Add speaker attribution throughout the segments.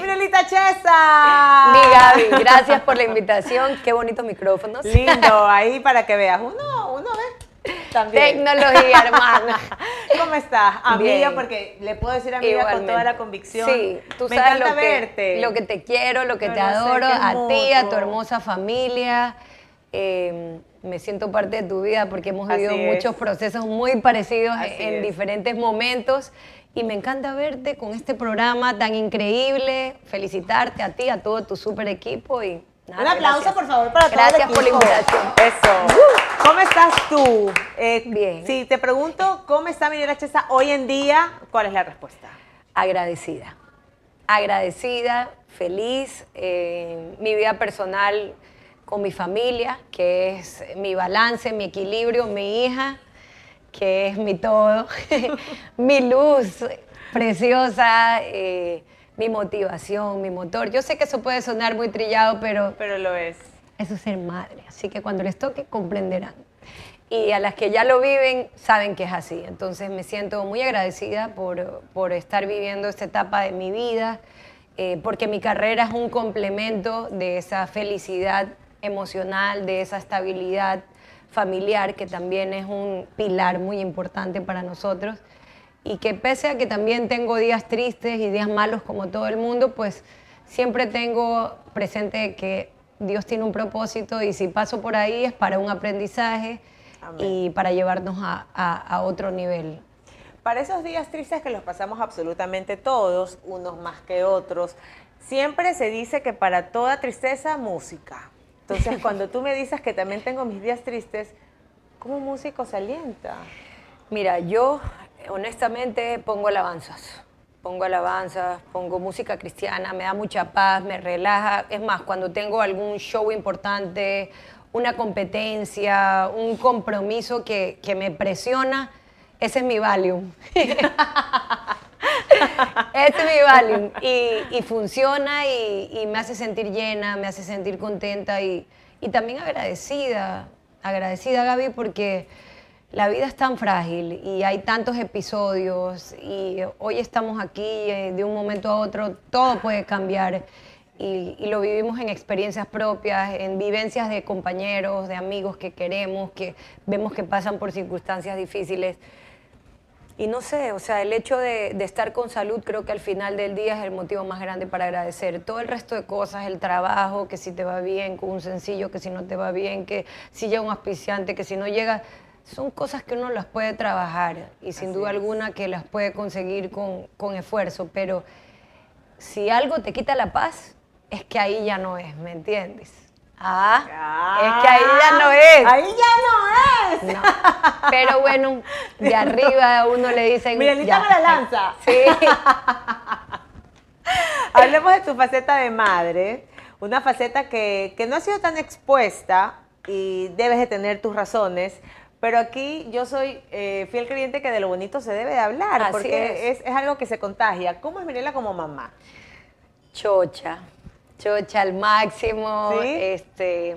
Speaker 1: Mirelita Chesa.
Speaker 2: Mi Gaby, gracias por la invitación. Qué bonitos micrófonos.
Speaker 1: Lindo, ahí para que veas. Uno, uno ve. También.
Speaker 2: Tecnología, hermana.
Speaker 1: ¿Cómo estás? Amiga,
Speaker 2: Bien.
Speaker 1: porque le puedo decir amiga con
Speaker 2: Igualmente.
Speaker 1: toda la convicción.
Speaker 2: Sí, tú
Speaker 1: Me
Speaker 2: sabes lo que,
Speaker 1: verte.
Speaker 2: lo que te quiero, lo que
Speaker 1: Yo
Speaker 2: te
Speaker 1: no
Speaker 2: adoro, a ti, a tu hermosa familia. Eh, me siento parte de tu vida porque hemos vivido muchos procesos muy parecidos
Speaker 1: Así
Speaker 2: en
Speaker 1: es.
Speaker 2: diferentes momentos. Y me encanta verte con este programa tan increíble. Felicitarte a ti, a todo tu super equipo. Y nada,
Speaker 1: Un aplauso,
Speaker 2: gracias.
Speaker 1: por favor, para todo el
Speaker 2: Gracias por la invitación.
Speaker 1: Eso. ¿Cómo estás tú? Eh,
Speaker 2: Bien.
Speaker 1: Si te pregunto cómo está Mirela Chesa hoy en día, ¿cuál es la respuesta?
Speaker 2: agradecida. Agradecida, feliz. eh, mi vida personal con mi familia, que es mi balance, mi equilibrio, mi hija, que es mi todo, mi luz preciosa, eh, mi motivación, mi motor. Yo sé que eso puede sonar muy trillado, pero
Speaker 1: Pero lo es.
Speaker 2: eso es ser madre. Así que cuando les toque, comprenderán. Y a las que ya lo viven, saben que es así. Entonces me siento muy agradecida por, por estar viviendo esta etapa de mi vida, eh, porque mi carrera es un complemento de esa felicidad emocional, de esa estabilidad familiar, que también es un pilar muy importante para nosotros. Y que pese a que también tengo días tristes y días malos como todo el mundo, pues siempre tengo presente que Dios tiene un propósito y si paso por ahí es para un aprendizaje
Speaker 1: Amén.
Speaker 2: y para llevarnos a, a- a otro nivel.
Speaker 1: Para esos días tristes que los pasamos absolutamente todos, unos más que otros, siempre se dice que para toda tristeza, música. Entonces, cuando tú me dices que también tengo mis días tristes, ¿cómo músico se alienta?
Speaker 2: Mira, yo honestamente pongo alabanzas. Pongo alabanzas, pongo música cristiana, me da mucha paz, me relaja. Es más, cuando tengo algún show importante, una competencia, un compromiso que, que me presiona, ese es mi Valium. Ese es mi Valium. Y, funciona y, me hace sentir llena, me hace sentir contenta y, y también agradecida. Agradecida, Gaby, porque la vida es tan frágil y hay tantos episodios y hoy estamos aquí eh, de un momento a otro, todo puede cambiar y lo vivimos en experiencias propias, en vivencias de compañeros, de amigos que queremos, que vemos que pasan por circunstancias difíciles. Y no sé, o sea, el hecho de, de estar con salud creo que al final del día es el motivo más grande para agradecer. Todo el resto de cosas, el trabajo, que si te va bien con un sencillo, que si no te va bien, que si llega un auspiciante, que si no llega, son cosas que uno las puede trabajar y sin
Speaker 1: Así
Speaker 2: duda
Speaker 1: es.
Speaker 2: alguna que las puede conseguir con, con esfuerzo. Pero si algo te quita la paz, es que ahí ya no es, ¿me entiendes? Ah, es que ahí ya no es.
Speaker 1: Ahí ya no es.
Speaker 2: No. Pero bueno, de arriba a uno le dicen.
Speaker 1: Mirelita me la lanza.
Speaker 2: Sí.
Speaker 1: Hablemos de tu faceta de madre, una faceta que, que no ha sido tan expuesta y debes de tener tus razones, pero aquí yo soy eh, fiel creyente que de lo bonito se debe de hablar,
Speaker 2: Así
Speaker 1: porque es. es algo que se contagia. ¿Cómo es Mirela como mamá?
Speaker 2: Chocha. Chocha al máximo.
Speaker 1: ¿Sí?
Speaker 2: Este,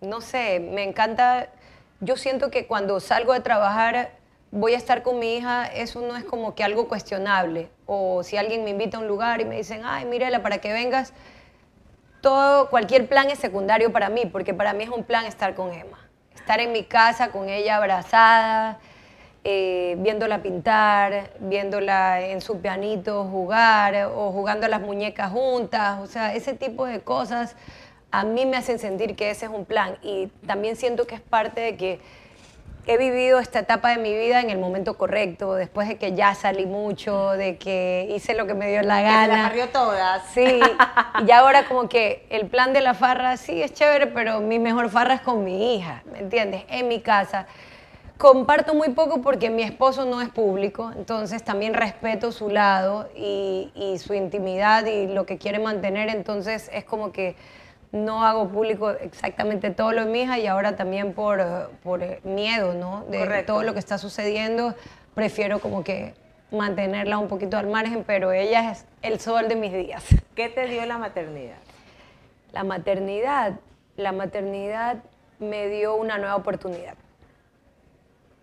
Speaker 2: no sé, me encanta. Yo siento que cuando salgo de trabajar voy a estar con mi hija, eso no es como que algo cuestionable. O si alguien me invita a un lugar y me dicen, ay, Mirela, para que vengas, todo, cualquier plan es secundario para mí, porque para mí es un plan estar con Emma. Estar en mi casa con ella abrazada, eh, viéndola pintar, viéndola en su pianito jugar o jugando a las muñecas juntas. O sea, ese tipo de cosas a mí me hacen sentir que ese es un plan. Y también siento que es parte de que he vivido esta etapa de mi vida en el momento correcto, después de que ya salí mucho, de que hice lo que me dio la
Speaker 1: se las
Speaker 2: gana.
Speaker 1: barrió todas.
Speaker 2: Sí, y ahora como que el plan de la farra sí es chévere, pero mi mejor farra es con mi hija, ¿me entiendes? En mi casa. Comparto muy poco porque mi esposo no es público, entonces también respeto su lado y, y su intimidad y lo que quiere mantener, entonces es como que no hago público exactamente todo lo de mi hija y ahora también por, eh, por miedo, ¿no? De
Speaker 1: Correcto.
Speaker 2: todo lo que está sucediendo, prefiero como que mantenerla un poquito al margen, pero ella es el sol de mis días.
Speaker 1: ¿Qué te dio la maternidad?
Speaker 2: La maternidad, la maternidad me dio una nueva oportunidad.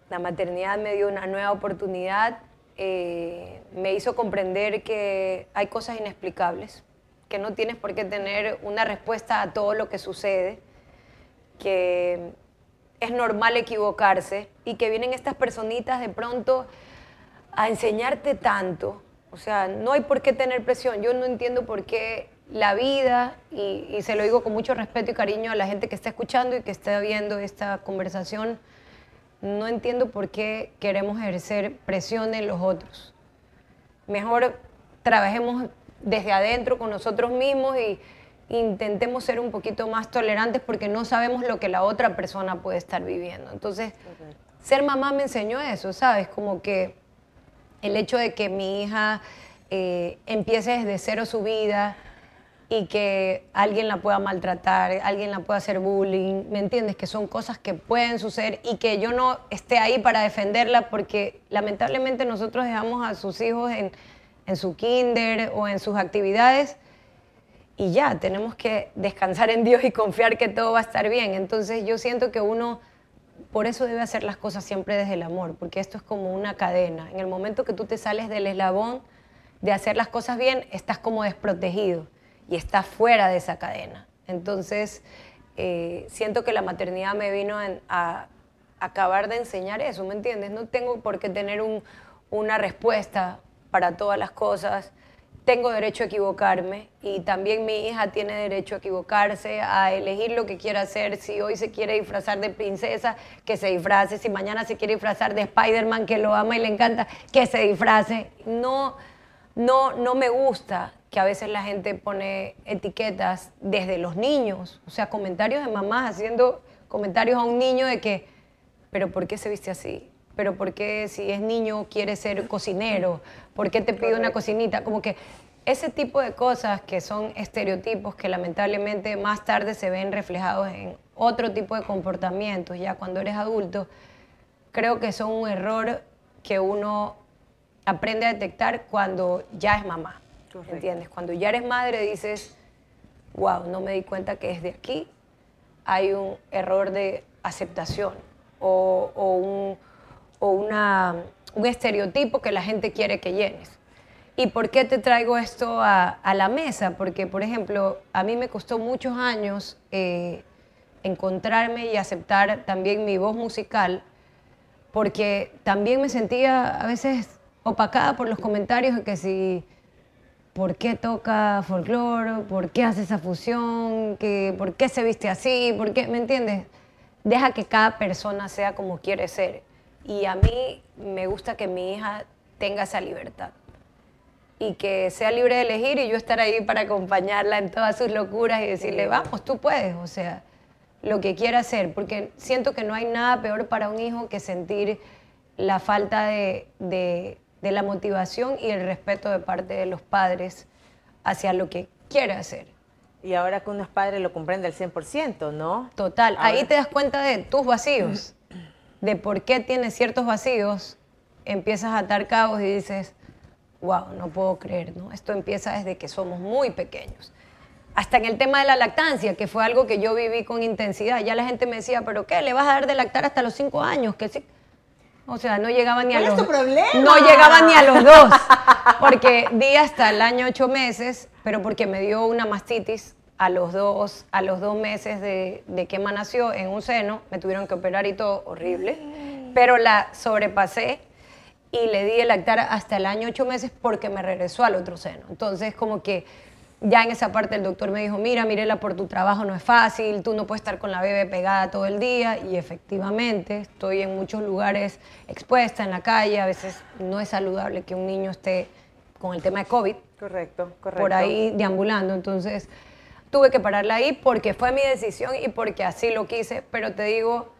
Speaker 2: La maternidad me dio una nueva oportunidad, eh, me hizo comprender que hay cosas inexplicables que no tienes por qué tener una respuesta a todo lo que sucede, que es normal equivocarse y que vienen estas personitas de pronto a enseñarte tanto. O sea, no hay por qué tener presión. Yo no entiendo por qué la vida, y, y se lo digo con mucho respeto y cariño a la gente que está escuchando y que está viendo esta conversación, no entiendo por qué queremos ejercer presión en los otros. Mejor trabajemos desde adentro con nosotros mismos y intentemos ser un poquito más tolerantes porque no sabemos lo que la otra persona puede estar viviendo. Entonces, ser mamá me enseñó eso, ¿sabes? Como que el hecho de que mi hija eh, empiece desde cero su vida y que alguien la pueda maltratar, alguien la pueda hacer bullying, ¿me entiendes? Que son cosas que pueden suceder y que yo no esté ahí para defenderla porque lamentablemente nosotros dejamos a sus hijos en, su kinder o en sus actividades y ya, tenemos que descansar en Dios y confiar que todo va a estar bien. Entonces yo siento que uno por eso debe hacer las cosas siempre desde el amor, porque esto es como una cadena. En el momento que tú te sales del eslabón de hacer las cosas bien, estás como desprotegido y estás fuera de esa cadena. Entonces, eh, siento que la maternidad me vino a, acabar de enseñar eso, ¿me entiendes? No tengo por qué tener una respuesta para todas las cosas tengo derecho a equivocarme y también mi hija tiene derecho a equivocarse, a elegir lo que quiera hacer. Si hoy se quiere disfrazar de princesa, que se disfrace. Si mañana se quiere disfrazar de Spider-Man, que lo ama y le encanta, que se disfrace. No, no, no me gusta que a veces la gente pone etiquetas desde los niños, o sea, comentarios de mamás haciendo comentarios a un niño de que, pero ¿por qué se viste así? pero ¿por qué si es niño quiere ser cocinero? ¿Por qué te pide una cocinita? Como que ese tipo de cosas que son estereotipos que lamentablemente más tarde se ven reflejados en otro tipo de comportamientos ya cuando eres adulto, creo que son un error que uno aprende a detectar cuando ya es mamá. ¿Entiendes? Cuando ya eres madre dices, wow, no me di cuenta que desde aquí hay un error de aceptación o, o un o una, un estereotipo que la gente quiere que llenes. ¿Y por qué te traigo esto a, la mesa? Porque, por ejemplo, a mí me costó muchos años eh, encontrarme y aceptar también mi voz musical, porque también me sentía a veces opacada por los comentarios de que si, ¿por qué toca folclore? ¿Por qué hace esa fusión? que ¿Por qué se viste así? ¿Por qué? ¿Me entiendes? Deja que cada persona sea como quiere ser. Y a mí me gusta que mi hija tenga esa libertad y que sea libre de elegir y yo estar ahí para acompañarla en todas sus locuras y decirle, vamos, tú puedes, o sea, lo que quiera hacer, porque siento que no hay nada peor para un hijo que sentir la falta de, de, la motivación y el respeto de parte de los padres hacia lo que quiere hacer.
Speaker 1: Y ahora que uno es padre lo comprende al 100%, ¿no?
Speaker 2: Total, ahí te das cuenta de tus vacíos de por qué tienes ciertos vacíos, empiezas a atar cabos y dices, wow, no puedo creer, ¿no? Esto empieza desde que somos muy pequeños. Hasta en el tema de la lactancia, que fue algo que yo viví con intensidad. Ya la gente me decía, ¿pero qué? ¿Le vas a dar de lactar hasta los cinco años? Que sí. O sea, no llegaba ni a los...
Speaker 1: Es problema?
Speaker 2: No llegaba ni a los dos. Porque di hasta el año ocho meses, pero porque me dio una mastitis a los dos, a los dos meses de, que Emma nació en un seno, me tuvieron que operar y todo horrible, pero la sobrepasé y le di el lactar hasta el año ocho meses porque me regresó al otro seno. Entonces, como que ya en esa parte el doctor me dijo, mira, Mirela, por tu trabajo no es fácil, tú no puedes estar con la bebé pegada todo el día y efectivamente estoy en muchos lugares expuesta en la calle, a veces no es saludable que un niño esté con el tema de COVID.
Speaker 1: Correcto, correcto.
Speaker 2: Por ahí deambulando, entonces tuve que pararla ahí porque fue mi decisión y porque así lo quise, pero te digo,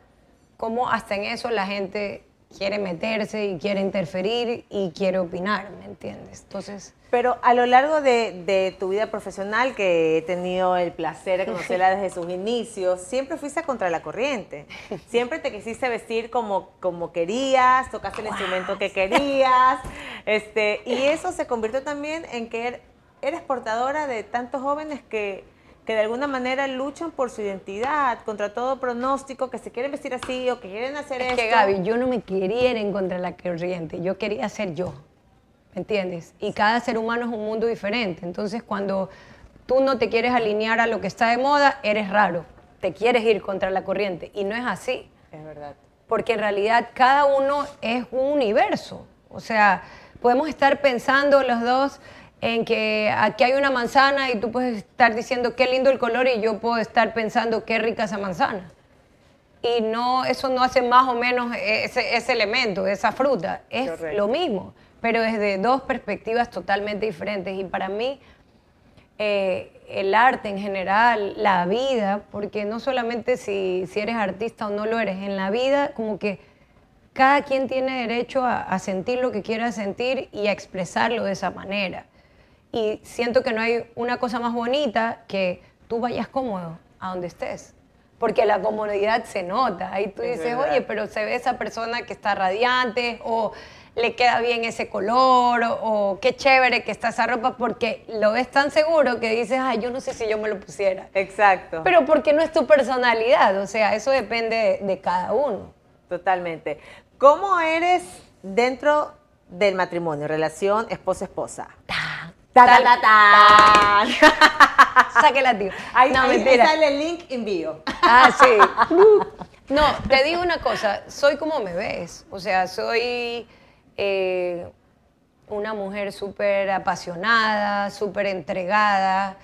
Speaker 2: cómo hasta en eso la gente quiere meterse y quiere interferir y quiere opinar, ¿me entiendes? Entonces...
Speaker 1: Pero a lo largo de, tu vida profesional, que he tenido el placer de conocerla desde sus inicios, siempre fuiste contra la corriente. Siempre te quisiste vestir como, como querías, tocaste el instrumento que querías. Este, y eso se convirtió también en que er, eres portadora de tantos jóvenes que que de alguna manera luchan por su identidad, contra todo pronóstico, que se quieren vestir así o que quieren hacer
Speaker 2: es
Speaker 1: esto.
Speaker 2: que Gaby, yo no me quería ir en contra de la corriente, yo quería ser yo, ¿me entiendes? Y cada ser humano es un mundo diferente, entonces cuando tú no te quieres alinear a lo que está de moda, eres raro, te quieres ir contra la corriente. Y no es así.
Speaker 1: Es verdad.
Speaker 2: Porque en realidad cada uno es un universo. O sea, podemos estar pensando los dos en que aquí hay una manzana y tú puedes estar diciendo qué lindo el color y yo puedo estar pensando qué rica esa manzana. Y no, eso no hace más o menos ese, ese elemento, esa fruta. Es
Speaker 1: Correcto.
Speaker 2: lo mismo, pero desde dos perspectivas totalmente diferentes. Y para mí, eh, el arte en general, la vida, porque no solamente si, si eres artista o no lo eres, en la vida como que cada quien tiene derecho a, a sentir lo que quiera sentir y a expresarlo de esa manera. Y siento que no hay una cosa más bonita que tú vayas cómodo a donde estés. Porque la comodidad se nota. Ahí tú
Speaker 1: Es
Speaker 2: dices,
Speaker 1: verdad.
Speaker 2: oye, pero se ve esa persona que está radiante o le queda bien ese color o, o qué chévere que está esa ropa porque lo ves tan seguro que dices, ay, yo no sé si yo me lo pusiera.
Speaker 1: Exacto.
Speaker 2: Pero porque no es tu personalidad, o sea, eso depende de, de cada uno.
Speaker 1: Totalmente. ¿Cómo eres dentro del matrimonio, relación esposa-esposa? Ta, ta, ta, ta.
Speaker 2: Sáquela, tío.
Speaker 1: Ahí,
Speaker 2: no,
Speaker 1: ahí- ahí
Speaker 2: mentira.
Speaker 1: sale el link envío.
Speaker 2: Ah, sí. No, te digo una cosa, soy como me ves. O sea, soy eh, una mujer súper apasionada, súper entregada.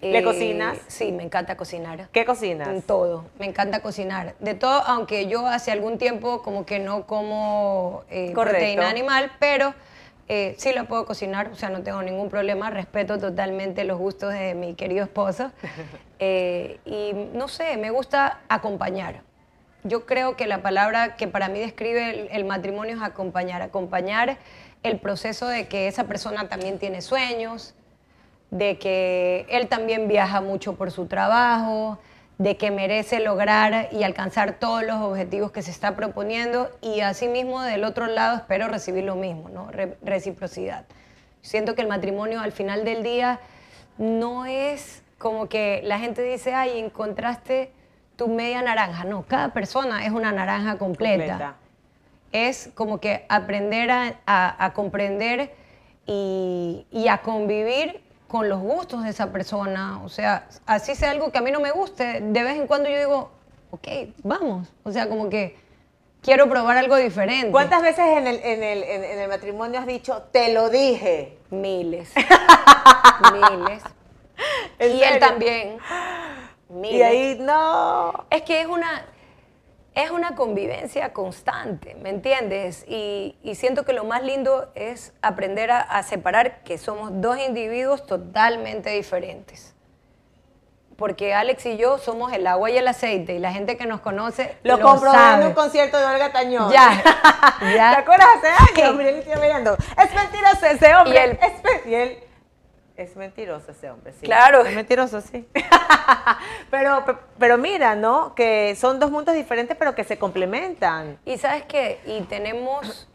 Speaker 1: ¿Le
Speaker 2: Eh,
Speaker 1: cocinas?
Speaker 2: Sí, me encanta cocinar.
Speaker 1: ¿Qué cocinas?
Speaker 2: Todo, me encanta cocinar. De todo, aunque yo hace algún tiempo como que no como eh, proteína animal, pero eh, sí lo puedo cocinar, o sea, no tengo ningún problema, respeto totalmente los gustos de mi querido esposo. Y no sé, me gusta acompañar. Yo creo que la palabra que para mí describe el, matrimonio es acompañar, acompañar el proceso de que esa persona también tiene sueños, de que él también viaja mucho por su trabajo, de que merece lograr y alcanzar todos los objetivos que se está proponiendo y asimismo del otro lado espero recibir lo mismo, ¿no? Re- reciprocidad. Siento que el matrimonio al final del día no es como que la gente dice, ay, encontraste tu media naranja. No, cada persona es una naranja completa
Speaker 1: Completa.
Speaker 2: es como que aprender a, a- a comprender y, y a convivir con los gustos de esa persona. O sea, así sea algo que a mí no me guste, de vez en cuando yo digo, ok, vamos. O sea, como que quiero probar algo diferente.
Speaker 1: ¿Cuántas veces en el, en, el, en- en el matrimonio has dicho, te lo dije?
Speaker 2: Miles. Miles.
Speaker 1: ¿En
Speaker 2: Y él también. Miles.
Speaker 1: Y ahí, no.
Speaker 2: Es que es una, es una convivencia constante, ¿me entiendes? Y, y siento que lo más lindo es aprender a, a separar que somos dos individuos totalmente diferentes. Porque Alex y yo somos el agua y el aceite, y la gente que nos conoce
Speaker 1: Lo,
Speaker 2: lo, sabe.
Speaker 1: en un concierto de Olga Tañón.
Speaker 2: Ya, ya.
Speaker 1: ¿Te acuerdas hace años?
Speaker 2: Sí.
Speaker 1: Mirando. Es mentiroso ese hombre.
Speaker 2: Y él-
Speaker 1: es, me- y él, es mentiroso ese hombre, sí.
Speaker 2: Claro.
Speaker 1: Es mentiroso, sí. pero, pero mira, ¿no? Que son dos mundos diferentes, pero que se complementan.
Speaker 2: Y sabes qué, y tenemos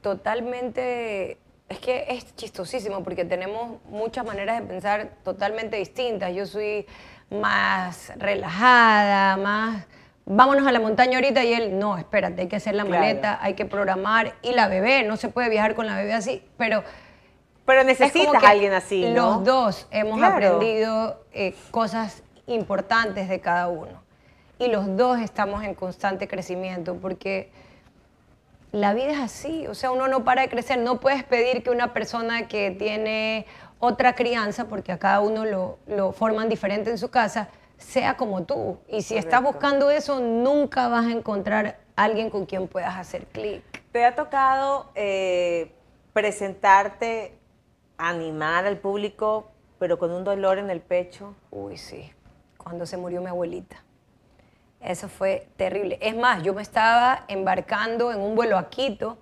Speaker 2: totalmente, es que es chistosísimo porque tenemos muchas maneras de pensar totalmente distintas. Yo soy más relajada, más, vámonos a la montaña ahorita y él, no, espérate, hay que hacer la
Speaker 1: Claro.
Speaker 2: maleta, hay que programar y la bebé, no se puede viajar con la bebé así, pero...
Speaker 1: Pero necesitas a alguien así, ¿no?
Speaker 2: Los dos hemos
Speaker 1: Claro.
Speaker 2: aprendido eh, cosas importantes de cada uno. Y los dos estamos en constante crecimiento porque la vida es así. O sea, uno no para de crecer. No puedes pedir que una persona que tiene otra crianza, porque a cada uno lo, lo forman diferente en su casa, sea como tú. Y si estás buscando eso, nunca vas a encontrar alguien con quien puedas hacer clic.
Speaker 1: ¿Te ha tocado eh, presentarte, animar al público, pero con un dolor en el pecho?
Speaker 2: Uy, sí, cuando se murió mi abuelita. Eso fue terrible. Es más, yo me estaba embarcando en un vuelo a Quito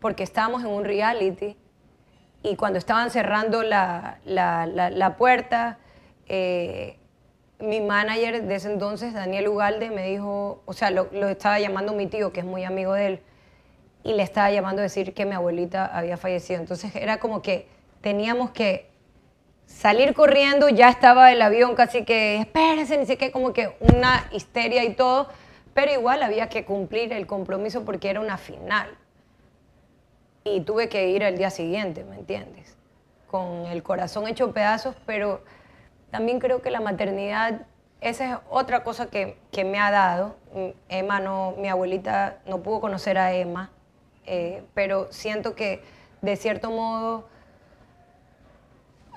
Speaker 2: porque estábamos en un reality y cuando estaban cerrando la, la- la- la puerta, eh, mi manager de ese entonces, Daniel Ugalde, me dijo, o sea, lo, lo estaba llamando mi tío, que es muy amigo de él, y le estaba llamando a decir que mi abuelita había fallecido. Entonces era como que teníamos que salir corriendo, ya estaba el avión casi que, espérense, ni qué, como que una histeria y todo, pero igual había que cumplir el compromiso porque era una final. Y tuve que ir al día siguiente, ¿me entiendes? Con el corazón hecho pedazos, pero también creo que la maternidad, esa es otra cosa que, que me ha dado. Mm, Emma no, mi abuelita no pudo conocer a Emma, eh, pero siento que de cierto modo,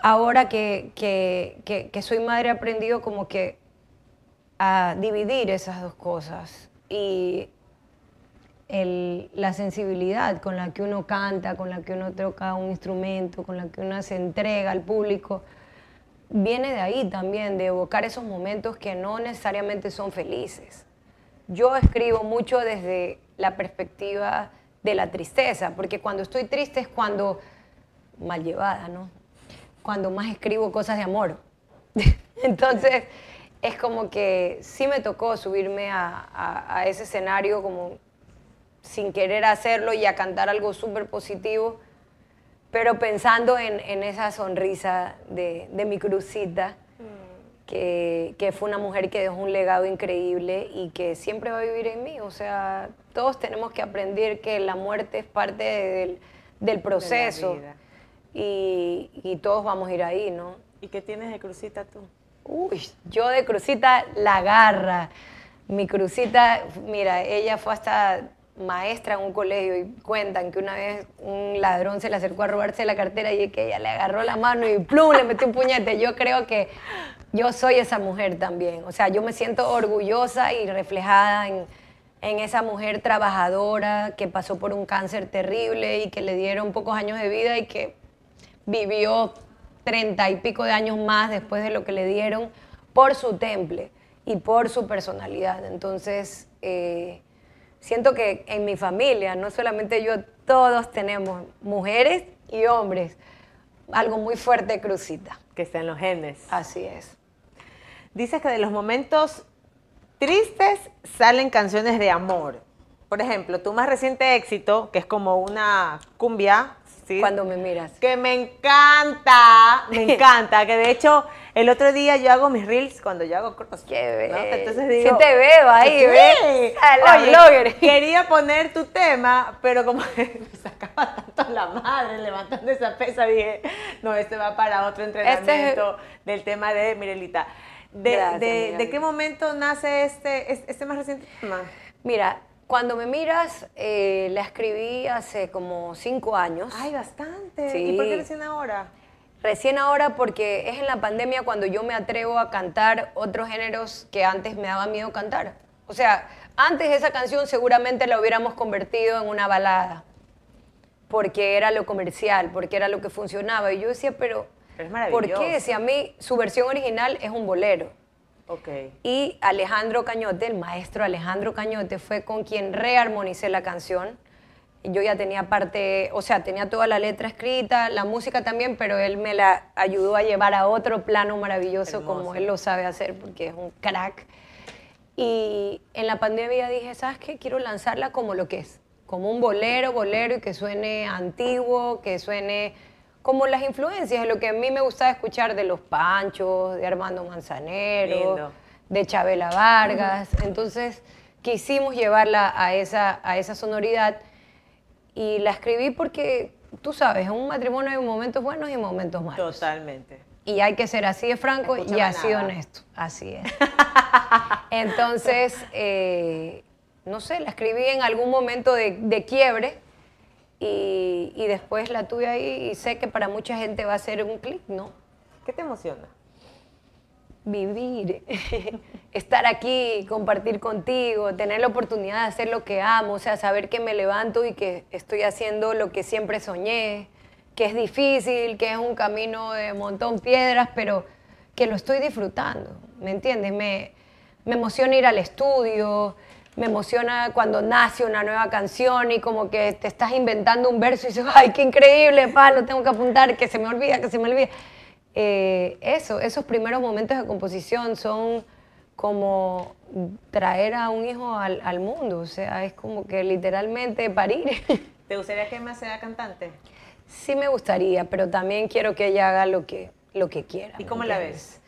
Speaker 2: ahora que, que, que, que soy madre he aprendido como que a dividir esas dos cosas y el- la sensibilidad con la que uno canta, con la que uno toca un instrumento, con la que uno se entrega al público, viene de ahí también, de evocar esos momentos que no necesariamente son felices. Yo escribo mucho desde la perspectiva de la tristeza, porque cuando estoy triste es cuando, mal llevada, ¿no? Cuando más escribo cosas de amor. Entonces, es como que sí me tocó subirme a, a- a ese escenario como sin querer hacerlo y a cantar algo súper positivo, pero pensando en, en esa sonrisa de, de mi crucita, que, que fue una mujer que dejó un legado increíble y que siempre va a vivir en mí. O sea, todos tenemos que aprender que la muerte es parte del, del proceso. Y, y todos vamos a ir ahí, ¿no?
Speaker 1: ¿Y qué tienes de crucita tú?
Speaker 2: Uy, yo de Crucita la garra. Mi Crucita, mira, ella fue hasta maestra en un colegio y cuentan que una vez un ladrón se le acercó a robarse la cartera y que ella le agarró la mano y plum, le metió un puñete. Yo creo que yo soy esa mujer también. O sea, yo me siento orgullosa y reflejada en, en esa mujer trabajadora que pasó por un cáncer terrible y que le dieron pocos años de vida y que vivió treinta y pico de años más después de lo que le dieron por su temple y por su personalidad. Entonces, eh, siento que en mi familia, no solamente yo, todos tenemos mujeres y hombres, algo muy fuerte, Crucita.
Speaker 1: Que está en los genes.
Speaker 2: Así es.
Speaker 1: Dices que de los momentos tristes salen canciones de amor. Por ejemplo, tu más reciente éxito, que es como una cumbia, ¿sí?
Speaker 2: Cuando me miras.
Speaker 1: que me encanta, me encanta, que de hecho el otro día yo hago mis reels cuando yo hago cross.
Speaker 2: Qué
Speaker 1: ¿no? Entonces
Speaker 2: Sí
Speaker 1: digo,
Speaker 2: te veo ahí,
Speaker 1: Sí.
Speaker 2: ¿ves? A la
Speaker 1: Oye,
Speaker 2: blogger.
Speaker 1: Quería poner tu tema, pero como me sacaba tanto la madre levantando esa pesa, dije, no, este va para otro entrenamiento del tema de Mirelita. De,
Speaker 2: Gracias,
Speaker 1: de-. ¿De qué momento nace este, este, este más reciente tema?
Speaker 2: Mira, cuando me miras, eh, la escribí hace como cinco años.
Speaker 1: Ay, bastante.
Speaker 2: Sí.
Speaker 1: ¿Y por qué recién ahora?
Speaker 2: Recién ahora porque es en la pandemia cuando yo me atrevo a cantar otros géneros que antes me daba miedo cantar. O sea, antes esa canción seguramente la hubiéramos convertido en una balada, porque era lo comercial, porque era lo que funcionaba. Y yo decía, pero,
Speaker 1: Pero es
Speaker 2: ¿por qué? Si a mí su versión original es un bolero.
Speaker 1: Ok.
Speaker 2: Y Alejandro Cañote, el maestro Alejandro Cañote, fue con quien rearmonicé la canción. Yo ya tenía parte, o sea, tenía toda la letra escrita, la música también, pero él me la ayudó a llevar a otro plano maravilloso como él lo sabe hacer, porque es un crack. Y en la pandemia dije, ¿sabes qué? Quiero lanzarla como lo que es, como un bolero, bolero, y que suene antiguo, que suene como las influencias, lo que a mí me gustaba escuchar de Los Panchos, de Armando Manzanero,
Speaker 1: Lindo.
Speaker 2: de Chabela Vargas. Entonces quisimos llevarla a esa, a esa sonoridad y la escribí porque, tú sabes, en un matrimonio hay momentos buenos y momentos malos.
Speaker 1: Totalmente.
Speaker 2: Y hay que ser así de franco y así de
Speaker 1: manada.
Speaker 2: honesto. Así es. Entonces, eh, no sé, la escribí en algún momento de, de quiebre y, y después la tuve ahí y sé que para mucha gente va a ser un clic, ¿no?
Speaker 1: ¿Qué te emociona?
Speaker 2: Vivir, estar aquí, compartir contigo, tener la oportunidad de hacer lo que amo, o sea, saber que me levanto y que estoy haciendo lo que siempre soñé, que es difícil, que es un camino de montón piedras, pero que lo estoy disfrutando, ¿me entiendes? Me, me emociona ir al estudio, me emociona cuando nace una nueva canción y como que te estás inventando un verso y dices, ay, qué increíble, pa, lo tengo que apuntar, que se me olvida, que se me olvida. Eh, eso, esos primeros momentos de composición son como traer a un hijo al, al mundo, o sea, es como que literalmente parir.
Speaker 1: ¿Te gustaría que Emma sea cantante?
Speaker 2: sí me gustaría, pero también quiero que ella haga lo que, lo que quiera.
Speaker 1: ¿Y
Speaker 2: ¿me
Speaker 1: cómo la
Speaker 2: entiendes?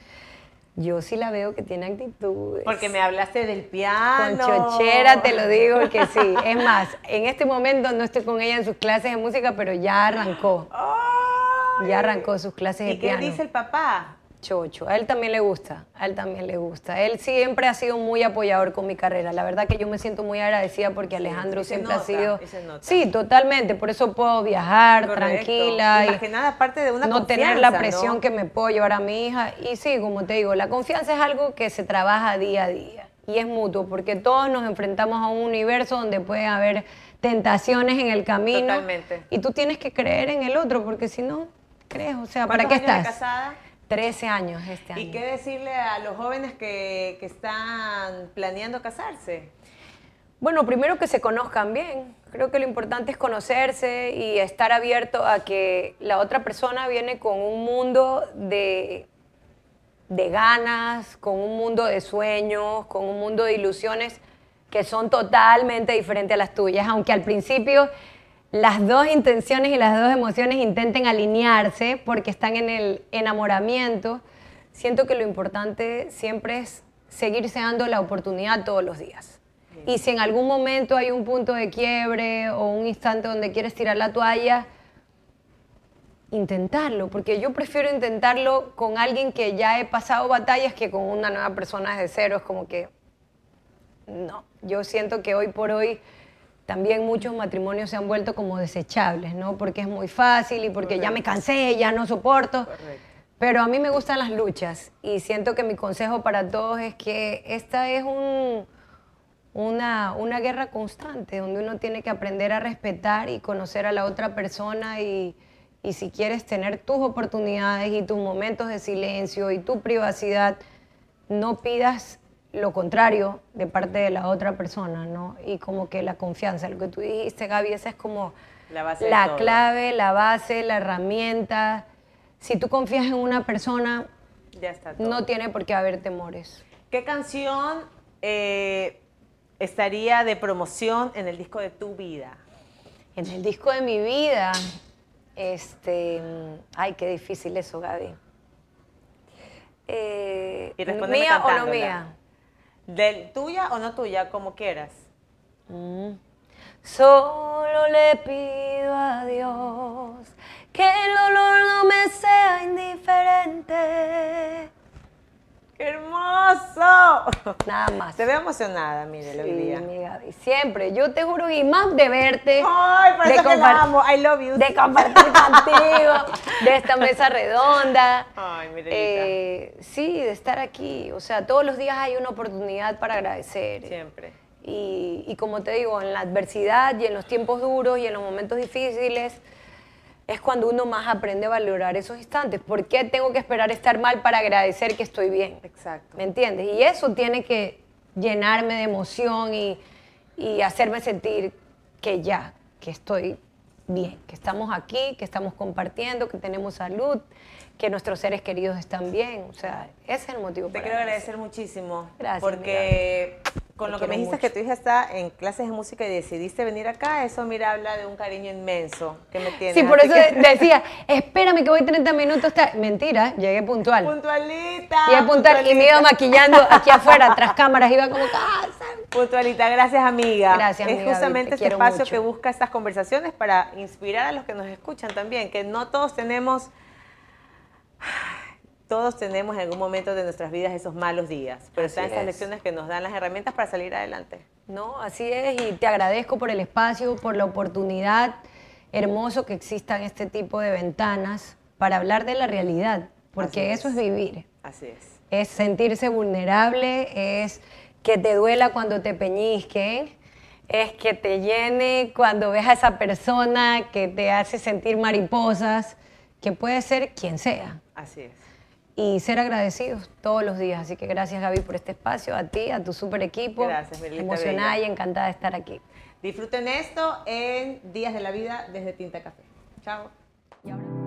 Speaker 2: Yo sí la veo que tiene actitudes.
Speaker 1: Porque me hablaste del
Speaker 2: Con
Speaker 1: piano.
Speaker 2: chochera te lo digo que sí. Es más, en este momento no estoy con ella en sus clases de música, pero ya arrancó.
Speaker 1: ¡Ay!
Speaker 2: Ya arrancó sus clases de
Speaker 1: ¿Y qué
Speaker 2: piano.
Speaker 1: dice el papá?
Speaker 2: Chocho. A él también le gusta, a él también le gusta. Él siempre ha sido muy apoyador con mi carrera. La verdad que yo me siento muy agradecida porque Alejandro siempre ha sido... Sí, totalmente. Por eso puedo viajar
Speaker 1: Correcto.
Speaker 2: tranquila.
Speaker 1: Y más que nada, aparte de una
Speaker 2: no tener la presión
Speaker 1: ¿no?
Speaker 2: que me puedo llevar a mi hija. Y sí, como te digo, la confianza es algo que se trabaja día a día. Y es mutuo, porque todos nos enfrentamos a un universo donde puede haber tentaciones en el camino.
Speaker 1: Totalmente.
Speaker 2: Y tú tienes que creer en el otro, porque si no, crees. O sea, ¿para
Speaker 1: ¿Cuántos
Speaker 2: qué
Speaker 1: años de
Speaker 2: estás?
Speaker 1: casada?
Speaker 2: 13 años este año.
Speaker 1: ¿Y qué decirle a los jóvenes que, que están planeando casarse?
Speaker 2: Bueno, primero que se conozcan bien. Creo que lo importante es conocerse y estar abierto a que la otra persona viene con un mundo de, de ganas, con un mundo de sueños, con un mundo de ilusiones que son totalmente diferentes a las tuyas, aunque al principio las dos intenciones y las dos emociones intenten alinearse porque están en el enamoramiento, siento que lo importante siempre es seguirse dando la oportunidad todos los días. Y si en algún momento hay un punto de quiebre o un instante donde quieres tirar la toalla, intentarlo, porque yo prefiero intentarlo con alguien que ya he pasado batallas que con una nueva persona desde cero. Es como que, no, yo siento que hoy por hoy también muchos matrimonios se han vuelto como desechables, ¿no? Porque es muy fácil y porque ya me cansé, ya no soporto.
Speaker 1: Correcto.
Speaker 2: Pero a mí me gustan las luchas y siento que mi consejo para todos es que esta es un, una, una guerra constante donde uno tiene que aprender a respetar y conocer a la otra persona y, y si quieres tener tus oportunidades y tus momentos de silencio y tu privacidad, no pidas lo contrario de parte de la otra persona, ¿no? Y como que la confianza, lo que tú dijiste, Gaby, esa es como
Speaker 1: La base
Speaker 2: clave, la base, la herramienta. Si tú confías en una persona,
Speaker 1: Ya está todo.
Speaker 2: no tiene por qué haber temores.
Speaker 1: ¿Qué canción eh, estaría de promoción en el disco de tu vida?
Speaker 2: En el disco de mi vida, este, ay, qué difícil eso, Gaby. Eh,
Speaker 1: Y
Speaker 2: ¿Mía o no mía?
Speaker 1: ¿Del tuya o no tuya? Como quieras.
Speaker 2: Solo le pido a Dios que el dolor no me sea indiferente.
Speaker 1: ¡Qué hermoso!
Speaker 2: Nada más.
Speaker 1: Te veo emocionada, mire, lo
Speaker 2: Sí,
Speaker 1: día.
Speaker 2: mi Gaby, siempre. Yo te juro, y más de verte.
Speaker 1: Ay, por
Speaker 2: de
Speaker 1: eso que la amo. I love you.
Speaker 2: De compartir contigo, de esta mesa redonda.
Speaker 1: Ay, mi
Speaker 2: Eh, sí, de estar aquí. O sea, todos los días hay una oportunidad para agradecer.
Speaker 1: Siempre.
Speaker 2: Y, y como te digo, en la adversidad y en los tiempos duros y en los momentos difíciles es cuando uno más aprende a valorar esos instantes. ¿Por qué tengo que esperar estar mal para agradecer que estoy bien?
Speaker 1: Exacto.
Speaker 2: ¿Me entiendes? Y eso tiene que llenarme de emoción y, y hacerme sentir que ya, que estoy bien, que estamos aquí, que estamos compartiendo, que tenemos salud, que nuestros seres queridos están bien. O sea, ese es el motivo
Speaker 1: Te
Speaker 2: para
Speaker 1: quiero
Speaker 2: agradecer.
Speaker 1: agradecer muchísimo.
Speaker 2: Gracias,
Speaker 1: Porque con lo que me dijiste
Speaker 2: mucho.
Speaker 1: que tu hija está en clases de música y decidiste venir acá, eso mira, habla de un cariño inmenso que me tienes.
Speaker 2: Sí, por eso
Speaker 1: que-
Speaker 2: decía, espérame que voy 30 minutos. ta-". Mentira, llegué puntual.
Speaker 1: Puntualita.
Speaker 2: Llegué puntual y me iba
Speaker 1: puntualita.
Speaker 2: maquillando aquí afuera, tras cámaras, iba como, "Ah, ¿sabes?".
Speaker 1: Puntualita, gracias amiga.
Speaker 2: Gracias,
Speaker 1: Es
Speaker 2: amiga, te
Speaker 1: justamente este espacio
Speaker 2: mucho.
Speaker 1: que busca estas conversaciones para inspirar a los que nos escuchan también, que no todos tenemos, todos tenemos en algún momento de nuestras vidas esos malos días, pero están estas
Speaker 2: es.
Speaker 1: lecciones que nos dan las herramientas para salir adelante.
Speaker 2: No, así es, y te agradezco por el espacio, por la oportunidad, hermoso que existan este tipo de ventanas para hablar de la realidad, porque eso
Speaker 1: es.
Speaker 2: es vivir,
Speaker 1: Así es.
Speaker 2: es sentirse vulnerable, es que te duela cuando te peñisquen, es que te llene cuando ves a esa persona que te hace sentir mariposas, que puede ser quien sea.
Speaker 1: Así es.
Speaker 2: Y ser agradecidos todos los días. Así que gracias Gaby por este espacio, a ti, a tu super equipo.
Speaker 1: Gracias, Mirlita
Speaker 2: Emocionada
Speaker 1: Bella.
Speaker 2: y encantada de estar aquí.
Speaker 1: Disfruten esto en Días de la Vida desde Tinta Café. Chao.
Speaker 2: Y ahora-